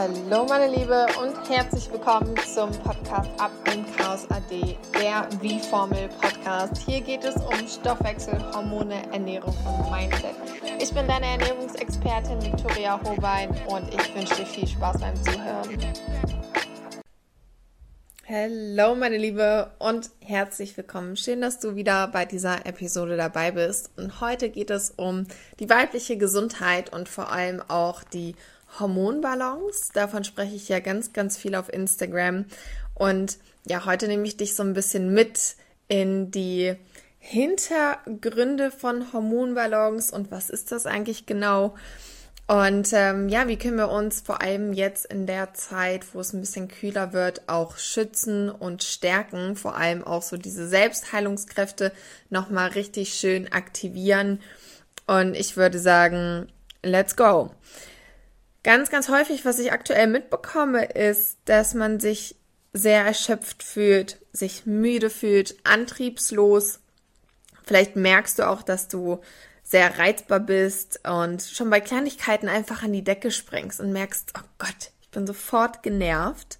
Hallo meine Liebe und herzlich willkommen zum Podcast Ab im Chaos AD, der Wie-Formel Podcast. Hier geht es um Stoffwechsel, Hormone, Ernährung und Mindset. Ich bin deine Ernährungsexpertin Victoria Hobein und ich wünsche dir viel Spaß beim Zuhören. Hallo meine Liebe und herzlich willkommen. Schön, dass du wieder bei dieser Episode dabei bist. Und heute geht es um die weibliche Gesundheit und vor allem auch die Hormonbalance. Davon spreche ich ja ganz, ganz viel auf Instagram. Und ja, heute nehme ich dich so ein bisschen mit in die Hintergründe von Hormonbalance und was ist das eigentlich genau? Und ähm, ja, wie können wir uns vor allem jetzt in der Zeit, wo es ein bisschen kühler wird, auch schützen und stärken, vor allem auch so diese Selbstheilungskräfte nochmal richtig schön aktivieren. Und ich würde sagen, let's go. Ganz, ganz häufig, was ich aktuell mitbekomme, ist, dass man sich sehr erschöpft fühlt, sich müde fühlt, antriebslos. Vielleicht merkst du auch, dass du sehr reizbar bist und schon bei Kleinigkeiten einfach an die Decke springst und merkst, oh Gott, ich bin sofort genervt.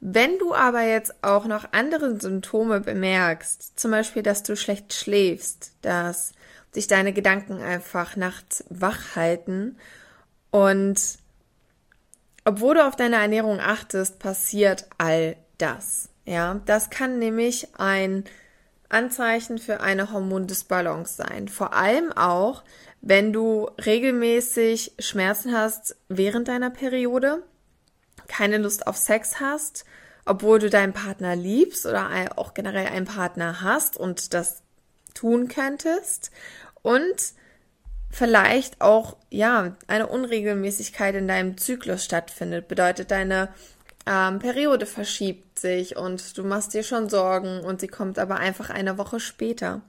Wenn du aber jetzt auch noch andere Symptome bemerkst, zum Beispiel, dass du schlecht schläfst, dass sich deine Gedanken einfach nachts wach halten und obwohl du auf deine Ernährung achtest, passiert all das. Ja, das kann nämlich ein Anzeichen für eine Hormondisbalance sein. Vor allem auch, wenn du regelmäßig Schmerzen hast während deiner Periode, keine Lust auf Sex hast, obwohl du deinen Partner liebst oder auch generell einen Partner hast und das tun könntest und vielleicht auch ja eine Unregelmäßigkeit in deinem Zyklus stattfindet, bedeutet deine ähm, Periode verschiebt sich und du machst dir schon Sorgen und sie kommt aber einfach eine Woche später.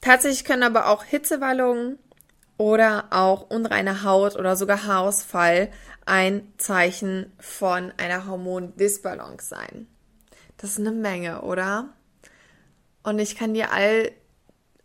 Tatsächlich können aber auch Hitzewallungen oder auch unreine Haut oder sogar Haarausfall ein Zeichen von einer Hormondisbalance sein. Das ist eine Menge, oder? Und ich kann dir all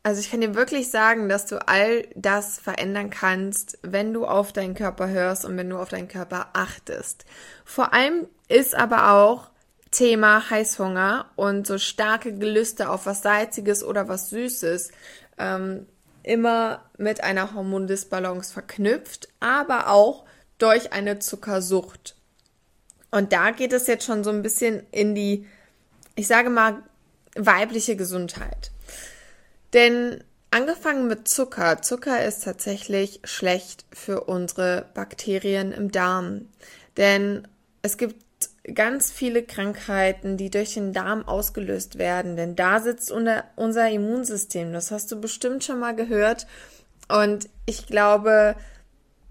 also ich kann dir wirklich sagen, dass du all das verändern kannst, wenn du auf deinen Körper hörst und wenn du auf deinen Körper achtest. Vor allem ist aber auch Thema Heißhunger und so starke Gelüste auf was Salziges oder was Süßes ähm, immer mit einer Hormondisbalance verknüpft, aber auch durch eine Zuckersucht. Und da geht es jetzt schon so ein bisschen in die, ich sage mal, weibliche Gesundheit. Denn angefangen mit Zucker. Zucker ist tatsächlich schlecht für unsere Bakterien im Darm. Denn es gibt ganz viele Krankheiten, die durch den Darm ausgelöst werden. Denn da sitzt unser Immunsystem. Das hast du bestimmt schon mal gehört. Und ich glaube,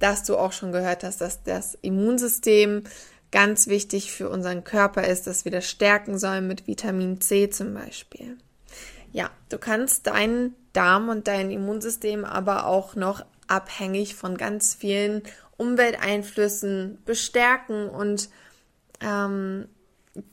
dass du auch schon gehört hast, dass das Immunsystem ganz wichtig für unseren Körper ist, dass wir das stärken sollen mit Vitamin C zum Beispiel. Ja, du kannst deinen Darm und dein Immunsystem aber auch noch abhängig von ganz vielen Umwelteinflüssen bestärken und ähm,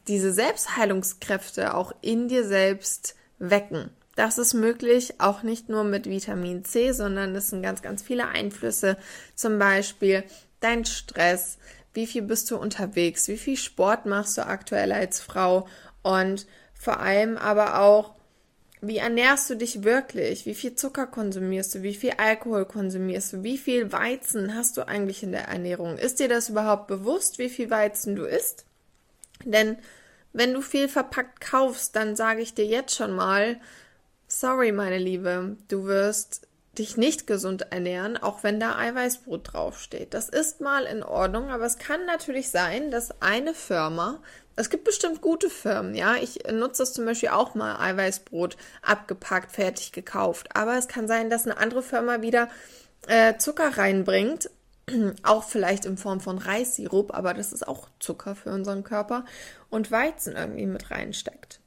diese Selbstheilungskräfte auch in dir selbst wecken. Das ist möglich, auch nicht nur mit Vitamin C, sondern es sind ganz, ganz viele Einflüsse. Zum Beispiel dein Stress, wie viel bist du unterwegs, wie viel Sport machst du aktuell als Frau und vor allem aber auch, wie ernährst du dich wirklich? Wie viel Zucker konsumierst du? Wie viel Alkohol konsumierst du? Wie viel Weizen hast du eigentlich in der Ernährung? Ist dir das überhaupt bewusst, wie viel Weizen du isst? Denn wenn du viel verpackt kaufst, dann sage ich dir jetzt schon mal, sorry, meine Liebe, du wirst dich nicht gesund ernähren, auch wenn da Eiweißbrot draufsteht. Das ist mal in Ordnung, aber es kann natürlich sein, dass eine Firma es gibt bestimmt gute Firmen, ja. Ich nutze das zum Beispiel auch mal Eiweißbrot abgepackt, fertig gekauft. Aber es kann sein, dass eine andere Firma wieder äh, Zucker reinbringt. auch vielleicht in Form von Reissirup, aber das ist auch Zucker für unseren Körper. Und Weizen irgendwie mit reinsteckt.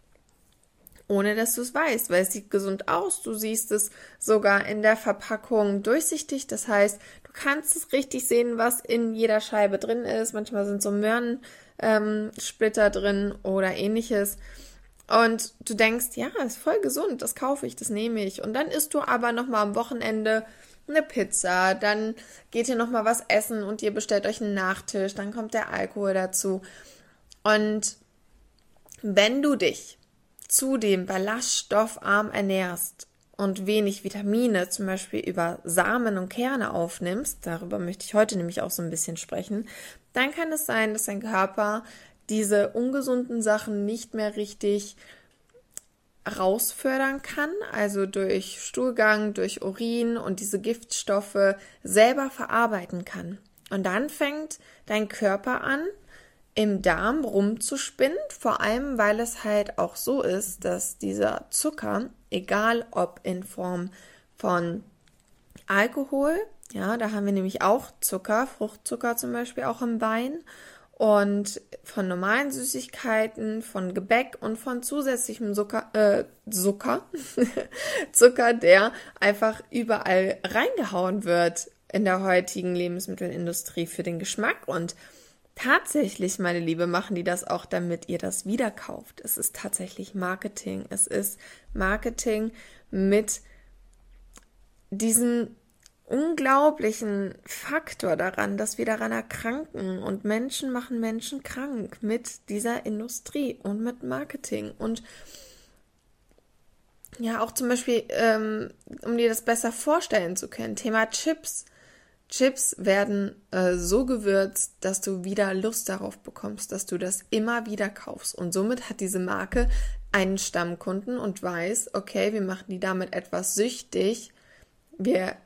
Ohne dass du es weißt, weil es sieht gesund aus. Du siehst es sogar in der Verpackung durchsichtig. Das heißt, du kannst es richtig sehen, was in jeder Scheibe drin ist. Manchmal sind so Möhren ähm, Splitter drin oder ähnliches. Und du denkst, ja, ist voll gesund, das kaufe ich, das nehme ich. Und dann isst du aber nochmal am Wochenende eine Pizza, dann geht ihr nochmal was essen und ihr bestellt euch einen Nachtisch, dann kommt der Alkohol dazu. Und wenn du dich zudem ballaststoffarm ernährst und wenig Vitamine, zum Beispiel über Samen und Kerne aufnimmst, darüber möchte ich heute nämlich auch so ein bisschen sprechen, dann kann es sein, dass dein Körper diese ungesunden Sachen nicht mehr richtig rausfördern kann, also durch Stuhlgang, durch Urin und diese Giftstoffe selber verarbeiten kann. Und dann fängt dein Körper an, im Darm rumzuspinnen, vor allem weil es halt auch so ist, dass dieser Zucker, egal ob in Form von Alkohol, ja, da haben wir nämlich auch Zucker, Fruchtzucker zum Beispiel auch im Wein und von normalen Süßigkeiten, von Gebäck und von zusätzlichem Zucker, äh, Zucker, Zucker, der einfach überall reingehauen wird in der heutigen Lebensmittelindustrie für den Geschmack und Tatsächlich, meine Liebe, machen die das auch, damit ihr das wieder kauft. Es ist tatsächlich Marketing. Es ist Marketing mit diesem unglaublichen Faktor daran, dass wir daran erkranken und Menschen machen Menschen krank mit dieser Industrie und mit Marketing und ja, auch zum Beispiel, ähm, um dir das besser vorstellen zu können, Thema Chips. Chips werden äh, so gewürzt, dass du wieder Lust darauf bekommst, dass du das immer wieder kaufst. Und somit hat diese Marke einen Stammkunden und weiß, okay, wir machen die damit etwas süchtig. Wir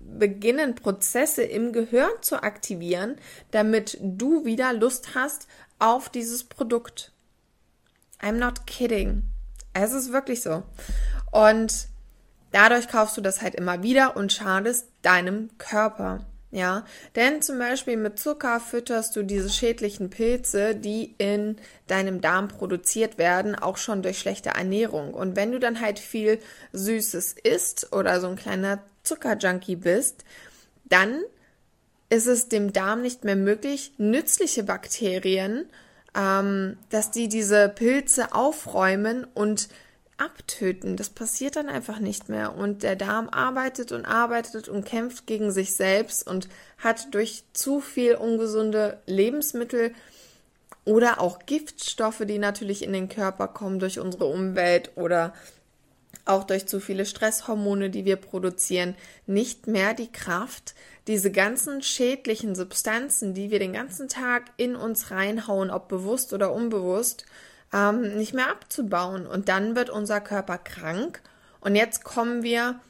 beginnen Prozesse im Gehirn zu aktivieren, damit du wieder Lust hast auf dieses Produkt. I'm not kidding. Es ist wirklich so. Und Dadurch kaufst du das halt immer wieder und schadest deinem Körper. Ja, denn zum Beispiel mit Zucker fütterst du diese schädlichen Pilze, die in deinem Darm produziert werden, auch schon durch schlechte Ernährung. Und wenn du dann halt viel Süßes isst oder so ein kleiner Zuckerjunkie bist, dann ist es dem Darm nicht mehr möglich, nützliche Bakterien, ähm, dass die diese Pilze aufräumen und abtöten. Das passiert dann einfach nicht mehr. Und der Darm arbeitet und arbeitet und kämpft gegen sich selbst und hat durch zu viel ungesunde Lebensmittel oder auch Giftstoffe, die natürlich in den Körper kommen durch unsere Umwelt oder auch durch zu viele Stresshormone, die wir produzieren, nicht mehr die Kraft, diese ganzen schädlichen Substanzen, die wir den ganzen Tag in uns reinhauen, ob bewusst oder unbewusst, ähm, nicht mehr abzubauen. Und dann wird unser Körper krank. Und jetzt kommen wir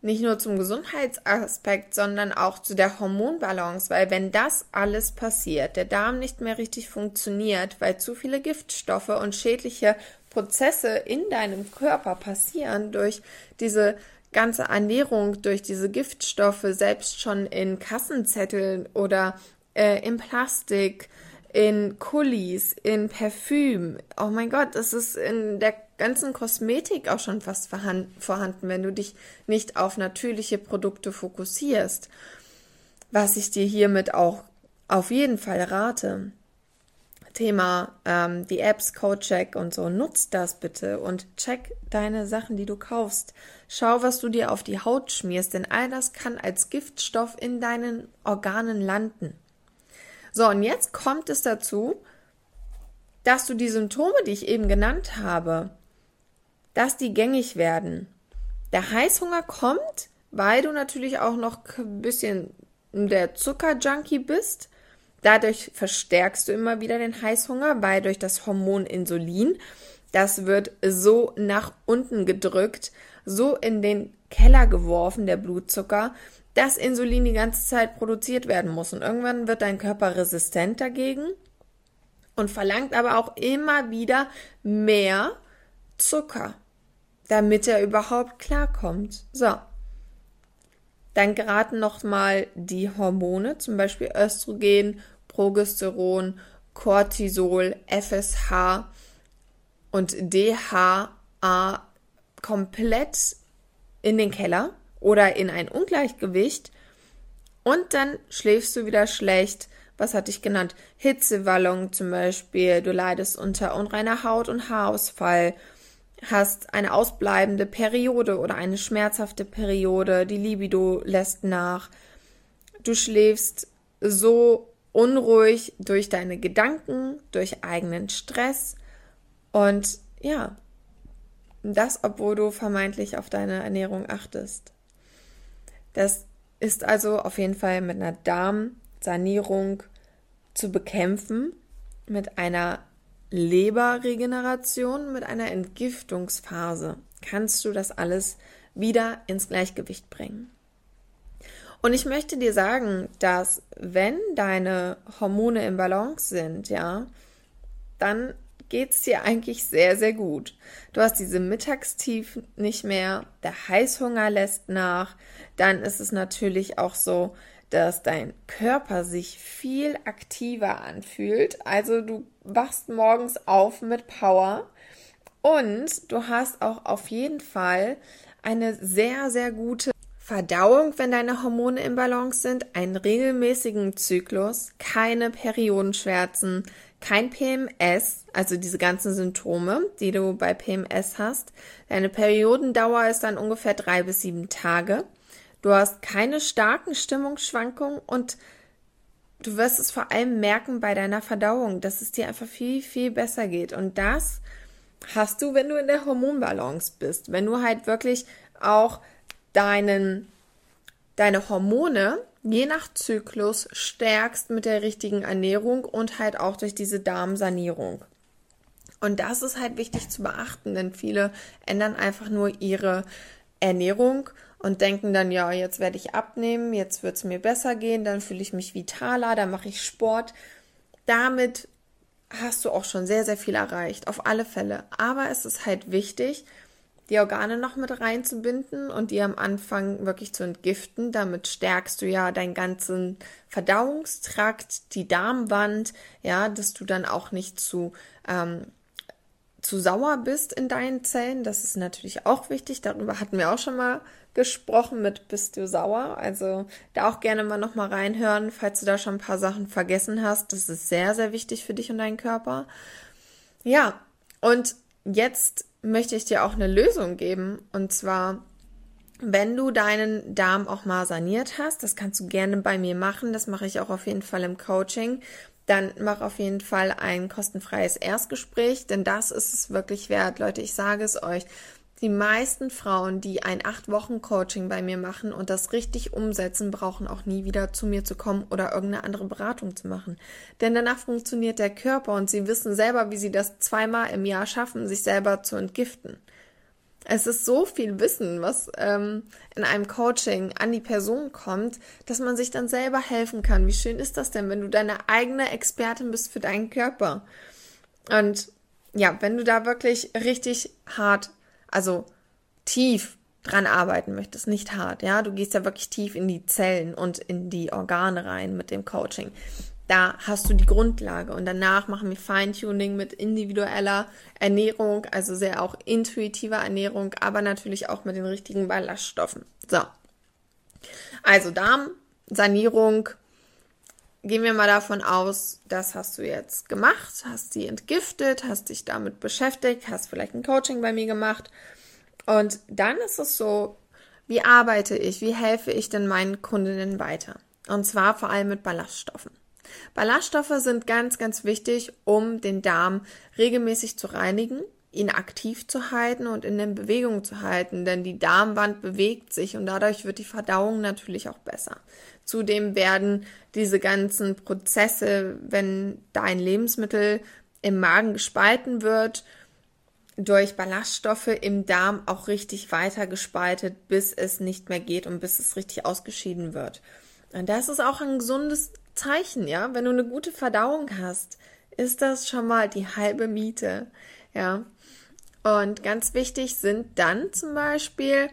nicht nur zum Gesundheitsaspekt, sondern auch zu der Hormonbalance, weil wenn das alles passiert, der Darm nicht mehr richtig funktioniert, weil zu viele Giftstoffe und schädliche Prozesse in deinem Körper passieren durch diese ganze Ernährung, durch diese Giftstoffe, selbst schon in Kassenzetteln oder äh, in Plastik, in Kulis, in Parfüm. Oh mein Gott, das ist in der ganzen Kosmetik auch schon fast vorhanden, wenn du dich nicht auf natürliche Produkte fokussierst. Was ich dir hiermit auch auf jeden Fall rate. Thema ähm, die Apps CodeCheck und so, nutzt das bitte und check deine Sachen, die du kaufst. Schau, was du dir auf die Haut schmierst, denn all das kann als Giftstoff in deinen Organen landen. So, und jetzt kommt es dazu, dass du die Symptome, die ich eben genannt habe, dass die gängig werden. Der Heißhunger kommt, weil du natürlich auch noch ein bisschen der Zuckerjunkie bist. Dadurch verstärkst du immer wieder den Heißhunger, weil durch das Hormon Insulin, das wird so nach unten gedrückt, so in den Keller geworfen, der Blutzucker, dass Insulin die ganze Zeit produziert werden muss. Und irgendwann wird dein Körper resistent dagegen und verlangt aber auch immer wieder mehr Zucker, damit er überhaupt klarkommt. So. Dann geraten nochmal die Hormone, zum Beispiel Östrogen, Progesteron, Cortisol, FSH und DHA komplett in den Keller oder in ein Ungleichgewicht und dann schläfst du wieder schlecht, was hatte ich genannt? Hitzewallung zum Beispiel, du leidest unter unreiner Haut und Haarausfall, hast eine ausbleibende Periode oder eine schmerzhafte Periode, die Libido lässt nach, du schläfst so unruhig durch deine Gedanken, durch eigenen Stress und ja, das, obwohl du vermeintlich auf deine Ernährung achtest. Das ist also auf jeden Fall mit einer Darmsanierung zu bekämpfen, mit einer Leberregeneration, mit einer Entgiftungsphase kannst du das alles wieder ins Gleichgewicht bringen. Und ich möchte dir sagen, dass wenn deine Hormone im Balance sind, ja, dann geht es dir eigentlich sehr, sehr gut. Du hast diese Mittagstief nicht mehr, der Heißhunger lässt nach, dann ist es natürlich auch so, dass dein Körper sich viel aktiver anfühlt. Also du wachst morgens auf mit Power und du hast auch auf jeden Fall eine sehr, sehr gute Verdauung, wenn deine Hormone im Balance sind, einen regelmäßigen Zyklus, keine Periodenschmerzen, kein PMS, also diese ganzen Symptome, die du bei PMS hast. Deine Periodendauer ist dann ungefähr drei bis sieben Tage. Du hast keine starken Stimmungsschwankungen und du wirst es vor allem merken bei deiner Verdauung, dass es dir einfach viel, viel besser geht. Und das hast du, wenn du in der Hormonbalance bist. Wenn du halt wirklich auch deinen, deine Hormone je nach Zyklus stärkst mit der richtigen Ernährung und halt auch durch diese Darmsanierung. Und das ist halt wichtig zu beachten, denn viele ändern einfach nur ihre Ernährung und denken dann, ja, jetzt werde ich abnehmen, jetzt wird es mir besser gehen, dann fühle ich mich vitaler, dann mache ich Sport. Damit hast du auch schon sehr, sehr viel erreicht, auf alle Fälle. Aber es ist halt wichtig, die Organe noch mit reinzubinden und die am Anfang wirklich zu entgiften. Damit stärkst du ja deinen ganzen Verdauungstrakt, die Darmwand, ja, dass du dann auch nicht zu, ähm, zu sauer bist in deinen Zellen. Das ist natürlich auch wichtig. Darüber hatten wir auch schon mal gesprochen mit Bist du sauer? Also da auch gerne mal nochmal reinhören, falls du da schon ein paar Sachen vergessen hast. Das ist sehr, sehr wichtig für dich und deinen Körper. Ja, und jetzt möchte ich dir auch eine Lösung geben. Und zwar, wenn du deinen Darm auch mal saniert hast, das kannst du gerne bei mir machen. Das mache ich auch auf jeden Fall im Coaching. Dann mach auf jeden Fall ein kostenfreies Erstgespräch, denn das ist es wirklich wert. Leute, ich sage es euch. Die meisten Frauen, die ein acht Wochen Coaching bei mir machen und das richtig umsetzen, brauchen auch nie wieder zu mir zu kommen oder irgendeine andere Beratung zu machen. Denn danach funktioniert der Körper und sie wissen selber, wie sie das zweimal im Jahr schaffen, sich selber zu entgiften. Es ist so viel Wissen, was ähm, in einem Coaching an die Person kommt, dass man sich dann selber helfen kann. Wie schön ist das denn, wenn du deine eigene Expertin bist für deinen Körper? Und ja, wenn du da wirklich richtig hart also tief dran arbeiten möchtest, nicht hart, ja, du gehst ja wirklich tief in die Zellen und in die Organe rein mit dem Coaching. Da hast du die Grundlage und danach machen wir Feintuning mit individueller Ernährung, also sehr auch intuitiver Ernährung, aber natürlich auch mit den richtigen Ballaststoffen. So. Also Darmsanierung, gehen wir mal davon aus, das hast du jetzt gemacht, hast sie entgiftet, hast dich damit beschäftigt, hast vielleicht ein Coaching bei mir gemacht. Und dann ist es so, wie arbeite ich, wie helfe ich denn meinen Kundinnen weiter? Und zwar vor allem mit Ballaststoffen. Ballaststoffe sind ganz, ganz wichtig, um den Darm regelmäßig zu reinigen, ihn aktiv zu halten und in der Bewegung zu halten, denn die Darmwand bewegt sich und dadurch wird die Verdauung natürlich auch besser. Zudem werden diese ganzen Prozesse, wenn dein Lebensmittel im Magen gespalten wird, durch Ballaststoffe im Darm auch richtig weiter gespaltet, bis es nicht mehr geht und bis es richtig ausgeschieden wird. Und das ist auch ein gesundes Zeichen, ja. Wenn du eine gute Verdauung hast, ist das schon mal die halbe Miete, ja. Und ganz wichtig sind dann zum Beispiel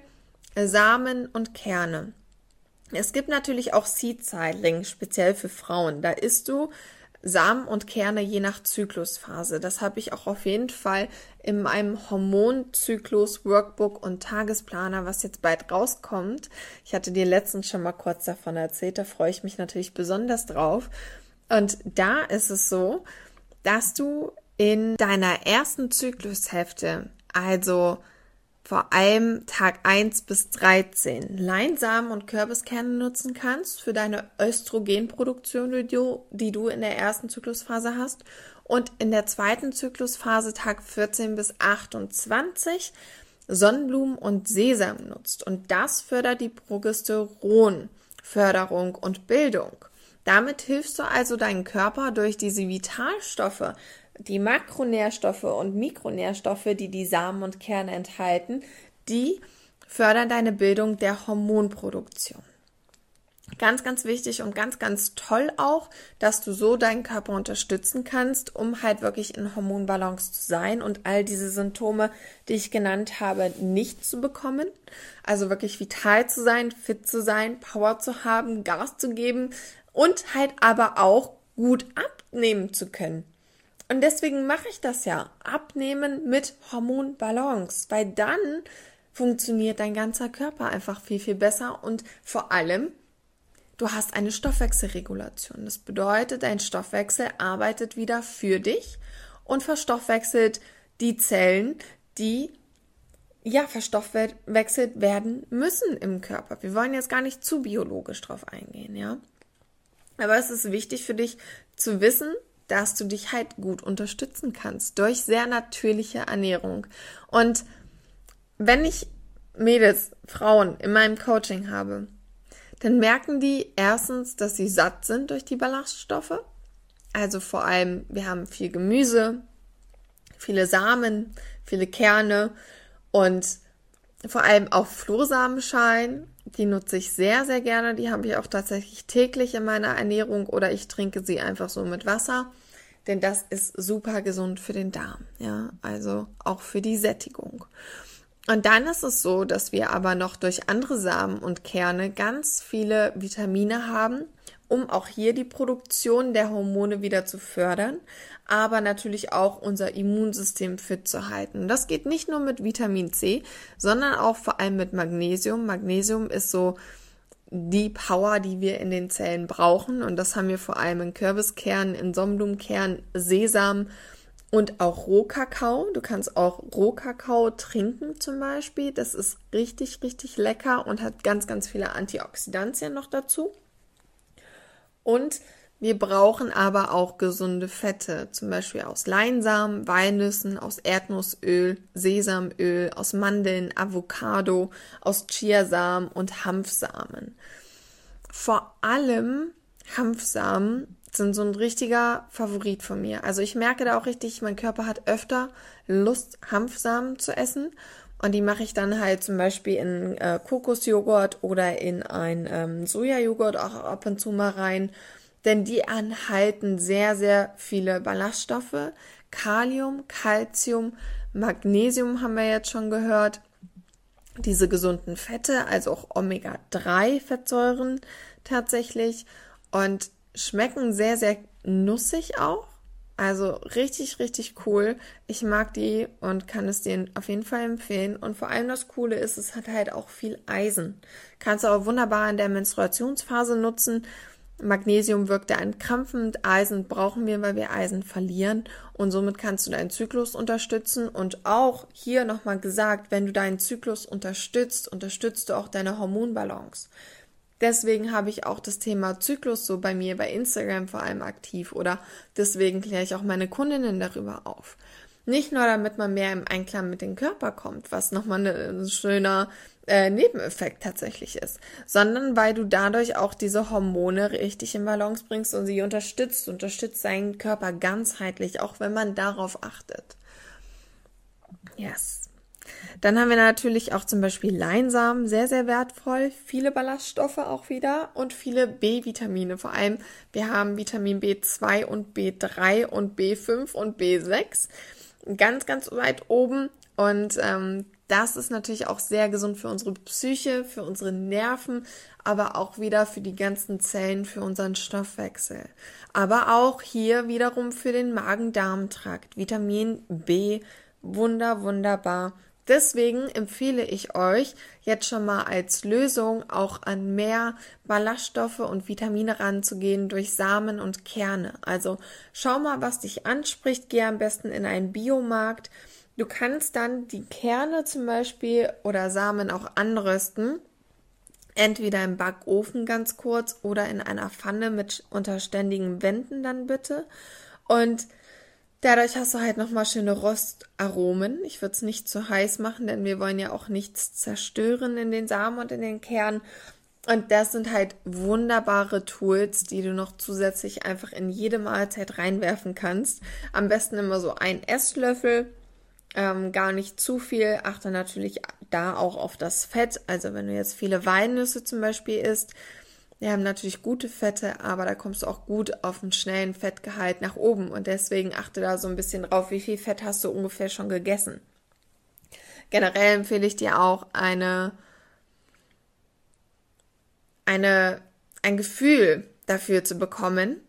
Samen und Kerne. Es gibt natürlich auch Seed Seedling, speziell für Frauen. Da isst du Samen und Kerne je nach Zyklusphase. Das habe ich auch auf jeden Fall in meinem Hormonzyklus Workbook und Tagesplaner, was jetzt bald rauskommt. Ich hatte dir letztens schon mal kurz davon erzählt, da freue ich mich natürlich besonders drauf. Und da ist es so, dass du in deiner ersten Zyklushälfte, also vor allem Tag 1 bis 13 Leinsamen und Kürbiskerne nutzen kannst für deine Östrogenproduktion, die du, die du in der ersten Zyklusphase hast. Und in der zweiten Zyklusphase Tag 14 bis 28 Sonnenblumen und Sesam nutzt. Und das fördert die Progesteronförderung und Bildung. Damit hilfst du also deinen Körper durch diese Vitalstoffe, die Makronährstoffe und Mikronährstoffe, die die Samen und Kerne enthalten, die fördern deine Bildung der Hormonproduktion. Ganz, ganz wichtig und ganz, ganz toll auch, dass du so deinen Körper unterstützen kannst, um halt wirklich in Hormonbalance zu sein und all diese Symptome, die ich genannt habe, nicht zu bekommen. Also wirklich vital zu sein, fit zu sein, Power zu haben, Gas zu geben und halt aber auch gut abnehmen zu können. Und deswegen mache ich das ja. Abnehmen mit Hormonbalance, weil dann funktioniert dein ganzer Körper einfach viel, viel besser und vor allem, du hast eine Stoffwechselregulation. Das bedeutet, dein Stoffwechsel arbeitet wieder für dich und verstoffwechselt die Zellen, die ja, verstoffwechselt werden müssen im Körper. Wir wollen jetzt gar nicht zu biologisch drauf eingehen, ja. Aber es ist wichtig für dich zu wissen, dass du dich halt gut unterstützen kannst durch sehr natürliche Ernährung. Und wenn ich Mädels, Frauen in meinem Coaching habe, dann merken die erstens, dass sie satt sind durch die Ballaststoffe. Also vor allem, wir haben viel Gemüse, viele Samen, viele Kerne und vor allem auch Flohsamenschalen. Die nutze ich sehr, sehr gerne. Die habe ich auch tatsächlich täglich in meiner Ernährung oder ich trinke sie einfach so mit Wasser denn das ist super gesund für den Darm, ja, also auch für die Sättigung. Und dann ist es so, dass wir aber noch durch andere Samen und Kerne ganz viele Vitamine haben, um auch hier die Produktion der Hormone wieder zu fördern, aber natürlich auch unser Immunsystem fit zu halten. Das geht nicht nur mit Vitamin C, sondern auch vor allem mit Magnesium. Magnesium ist so die Power, die wir in den Zellen brauchen. Und das haben wir vor allem in Kürbiskernen, in Sonnenblumenkern, Sesam und auch Rohkakao. Du kannst auch Rohkakao trinken zum Beispiel. Das ist richtig, richtig lecker und hat ganz, ganz viele Antioxidantien noch dazu. Und wir brauchen aber auch gesunde Fette, zum Beispiel aus Leinsamen, Walnüssen, aus Erdnussöl, Sesamöl, aus Mandeln, Avocado, aus Chiasamen und Hanfsamen. Vor allem Hanfsamen sind so ein richtiger Favorit von mir. Also ich merke da auch richtig, mein Körper hat öfter Lust, Hanfsamen zu essen. Und die mache ich dann halt zum Beispiel in äh, Kokosjoghurt oder in ein ähm, Sojajoghurt auch ab und zu mal rein denn die enthalten sehr, sehr viele Ballaststoffe. Kalium, Calcium, Magnesium haben wir jetzt schon gehört. Diese gesunden Fette, also auch Omega-3-Fettsäuren tatsächlich und schmecken sehr, sehr nussig auch. Also richtig, richtig cool. Ich mag die und kann es dir auf jeden Fall empfehlen. Und vor allem das Coole ist, es hat halt auch viel Eisen. Kannst du auch wunderbar in der Menstruationsphase nutzen Magnesium wirkt da entkrampfend, Eisen brauchen wir, weil wir Eisen verlieren und somit kannst du deinen Zyklus unterstützen und auch hier nochmal gesagt, wenn du deinen Zyklus unterstützt, unterstützt du auch deine Hormonbalance. Deswegen habe ich auch das Thema Zyklus so bei mir bei Instagram vor allem aktiv oder deswegen kläre ich auch meine Kundinnen darüber auf. Nicht nur, damit man mehr im Einklang mit dem Körper kommt, was nochmal ein schöner äh, Nebeneffekt tatsächlich ist, sondern weil du dadurch auch diese Hormone richtig in Balance bringst und sie unterstützt, unterstützt seinen Körper ganzheitlich, auch wenn man darauf achtet. Yes. Dann haben wir natürlich auch zum Beispiel Leinsamen, sehr, sehr wertvoll. Viele Ballaststoffe auch wieder und viele B-Vitamine. Vor allem, wir haben Vitamin B2 und B3 und B5 und B6 ganz, ganz weit oben. Und ähm, das ist natürlich auch sehr gesund für unsere Psyche, für unsere Nerven, aber auch wieder für die ganzen Zellen, für unseren Stoffwechsel. Aber auch hier wiederum für den Magen-Darm-Trakt. Vitamin B, wunder, wunderbar Deswegen empfehle ich euch jetzt schon mal als Lösung auch an mehr Ballaststoffe und Vitamine ranzugehen durch Samen und Kerne. Also schau mal, was dich anspricht. Geh am besten in einen Biomarkt. Du kannst dann die Kerne zum Beispiel oder Samen auch anrösten. Entweder im Backofen ganz kurz oder in einer Pfanne mit unterständigen Wänden dann bitte. Und Dadurch hast du halt nochmal schöne Rostaromen. Ich würde es nicht zu heiß machen, denn wir wollen ja auch nichts zerstören in den Samen und in den Kernen. Und das sind halt wunderbare Tools, die du noch zusätzlich einfach in jede Mahlzeit reinwerfen kannst. Am besten immer so ein Esslöffel, ähm, gar nicht zu viel. Achte natürlich da auch auf das Fett. Also wenn du jetzt viele Walnüsse zum Beispiel isst, wir haben natürlich gute Fette, aber da kommst du auch gut auf einen schnellen Fettgehalt nach oben. Und deswegen achte da so ein bisschen drauf, wie viel Fett hast du ungefähr schon gegessen. Generell empfehle ich dir auch eine, eine, ein Gefühl dafür zu bekommen,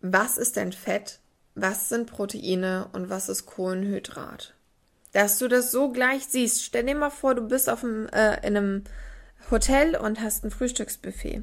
was ist denn Fett, was sind Proteine und was ist Kohlenhydrat. Dass du das so gleich siehst. Stell dir mal vor, du bist auf einem, äh, in einem Hotel und hast ein Frühstücksbuffet.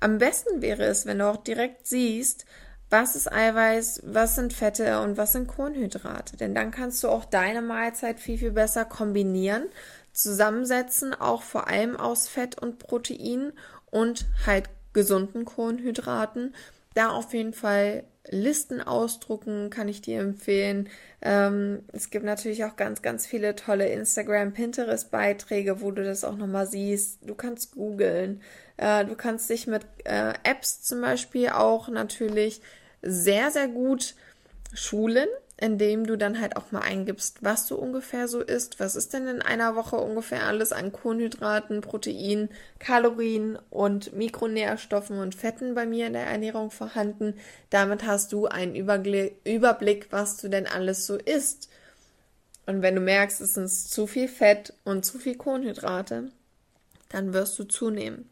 Am besten wäre es, wenn du auch direkt siehst, was ist Eiweiß, was sind Fette und was sind Kohlenhydrate. Denn dann kannst du auch deine Mahlzeit viel, viel besser kombinieren, zusammensetzen, auch vor allem aus Fett und Protein und halt gesunden Kohlenhydraten. Da auf jeden Fall Listen ausdrucken, kann ich dir empfehlen. Ähm, es gibt natürlich auch ganz, ganz viele tolle Instagram, Pinterest-Beiträge, wo du das auch nochmal siehst. Du kannst googeln. Äh, du kannst dich mit äh, Apps zum Beispiel auch natürlich sehr, sehr gut schulen, indem du dann halt auch mal eingibst, was du ungefähr so isst. Was ist denn in einer Woche ungefähr alles an Kohlenhydraten, Protein, Kalorien und Mikronährstoffen und Fetten bei mir in der Ernährung vorhanden? Damit hast du einen Überblick, was du denn alles so isst. Und wenn du merkst, es ist zu viel Fett und zu viel Kohlenhydrate, dann wirst du zunehmen.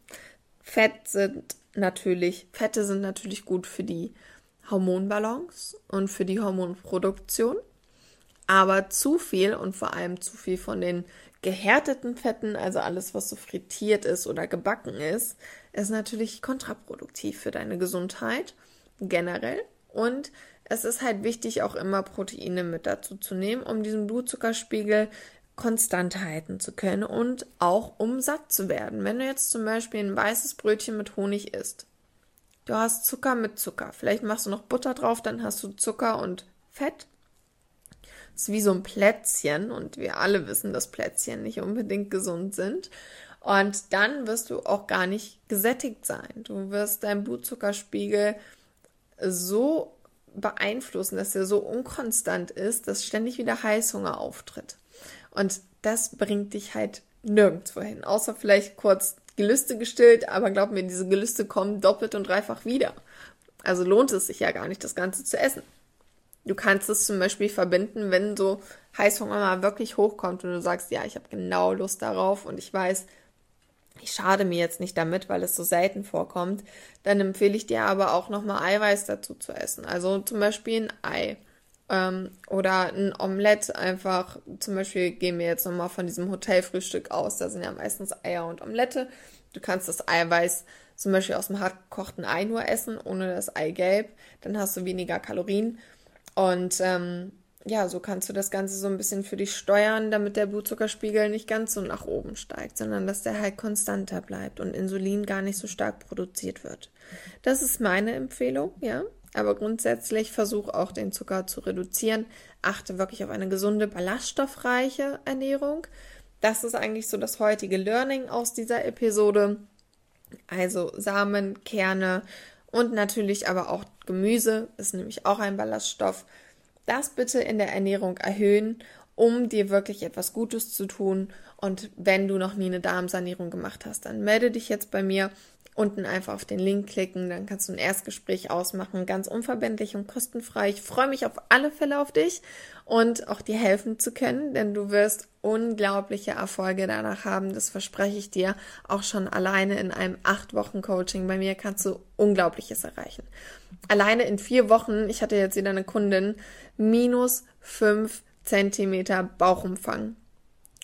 Fett sind natürlich, Fette sind natürlich gut für die Hormonbalance und für die Hormonproduktion. Aber zu viel und vor allem zu viel von den gehärteten Fetten, also alles, was so frittiert ist oder gebacken ist, ist natürlich kontraproduktiv für deine Gesundheit generell. Und es ist halt wichtig, auch immer Proteine mit dazu zu nehmen, um diesen Blutzuckerspiegel konstant halten zu können und auch um satt zu werden. Wenn du jetzt zum Beispiel ein weißes Brötchen mit Honig isst, du hast Zucker mit Zucker, vielleicht machst du noch Butter drauf, dann hast du Zucker und Fett. Das ist wie so ein Plätzchen und wir alle wissen, dass Plätzchen nicht unbedingt gesund sind. Und dann wirst du auch gar nicht gesättigt sein. Du wirst deinen Blutzuckerspiegel so beeinflussen, dass er so unkonstant ist, dass ständig wieder Heißhunger auftritt. Und das bringt dich halt nirgendwo hin, außer vielleicht kurz Gelüste gestillt, aber glaub mir, diese Gelüste kommen doppelt und dreifach wieder. Also lohnt es sich ja gar nicht, das Ganze zu essen. Du kannst es zum Beispiel verbinden, wenn so Heißhunger mal wirklich hochkommt und du sagst, ja, ich habe genau Lust darauf und ich weiß, ich schade mir jetzt nicht damit, weil es so selten vorkommt, dann empfehle ich dir aber auch nochmal Eiweiß dazu zu essen. Also zum Beispiel ein Ei. Ähm, oder ein Omelett einfach, zum Beispiel gehen wir jetzt nochmal von diesem Hotelfrühstück aus, da sind ja meistens Eier und Omelette. Du kannst das Eiweiß zum Beispiel aus dem hartgekochten Ei nur essen, ohne das Eigelb. Dann hast du weniger Kalorien. Und ähm, ja, so kannst du das Ganze so ein bisschen für dich steuern, damit der Blutzuckerspiegel nicht ganz so nach oben steigt, sondern dass der halt konstanter bleibt und Insulin gar nicht so stark produziert wird. Das ist meine Empfehlung, ja. Aber grundsätzlich versuch auch den Zucker zu reduzieren. Achte wirklich auf eine gesunde, ballaststoffreiche Ernährung. Das ist eigentlich so das heutige Learning aus dieser Episode. Also Samen, Kerne und natürlich aber auch Gemüse ist nämlich auch ein Ballaststoff. Das bitte in der Ernährung erhöhen, um dir wirklich etwas Gutes zu tun. Und wenn du noch nie eine Darmsanierung gemacht hast, dann melde dich jetzt bei mir unten einfach auf den Link klicken, dann kannst du ein Erstgespräch ausmachen, ganz unverbindlich und kostenfrei. Ich freue mich auf alle Fälle auf dich und auch dir helfen zu können, denn du wirst unglaubliche Erfolge danach haben, das verspreche ich dir. Auch schon alleine in einem acht Wochen Coaching bei mir kannst du Unglaubliches erreichen. Alleine in vier Wochen, ich hatte jetzt wieder eine Kundin, minus fünf Zentimeter Bauchumfang.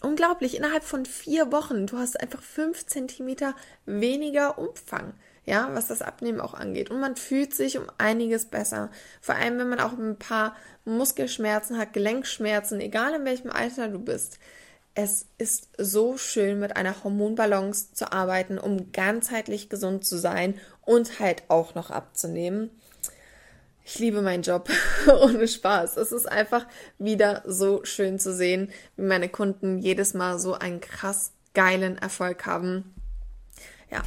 Unglaublich, innerhalb von vier Wochen, du hast einfach fünf Zentimeter weniger Umfang, ja, was das Abnehmen auch angeht. Und man fühlt sich um einiges besser. Vor allem, wenn man auch ein paar Muskelschmerzen hat, Gelenkschmerzen, egal in welchem Alter du bist. Es ist so schön, mit einer Hormonbalance zu arbeiten, um ganzheitlich gesund zu sein und halt auch noch abzunehmen. Ich liebe meinen Job ohne Spaß. Es ist einfach wieder so schön zu sehen, wie meine Kunden jedes Mal so einen krass geilen Erfolg haben. Ja,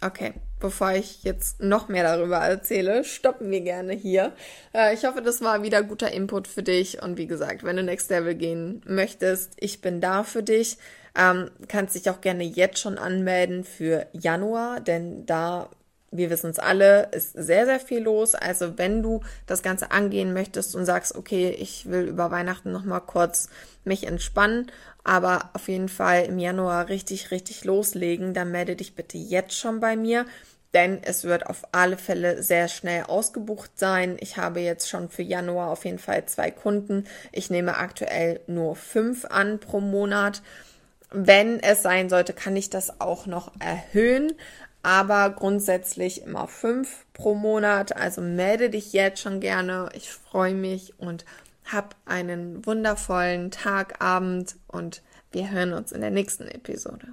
okay. Bevor ich jetzt noch mehr darüber erzähle, stoppen wir gerne hier. Äh, ich hoffe, das war wieder guter Input für dich. Und wie gesagt, wenn du Next Level gehen möchtest, ich bin da für dich. Ähm, kannst dich auch gerne jetzt schon anmelden für Januar, denn da wir wissen es alle, ist sehr, sehr viel los. Also wenn du das Ganze angehen möchtest und sagst, okay, ich will über Weihnachten nochmal kurz mich entspannen, aber auf jeden Fall im Januar richtig, richtig loslegen, dann melde dich bitte jetzt schon bei mir, denn es wird auf alle Fälle sehr schnell ausgebucht sein. Ich habe jetzt schon für Januar auf jeden Fall zwei Kunden. Ich nehme aktuell nur fünf an pro Monat. Wenn es sein sollte, kann ich das auch noch erhöhen aber grundsätzlich immer fünf pro Monat. Also melde dich jetzt schon gerne. Ich freue mich und hab einen wundervollen Tag, Abend und wir hören uns in der nächsten Episode.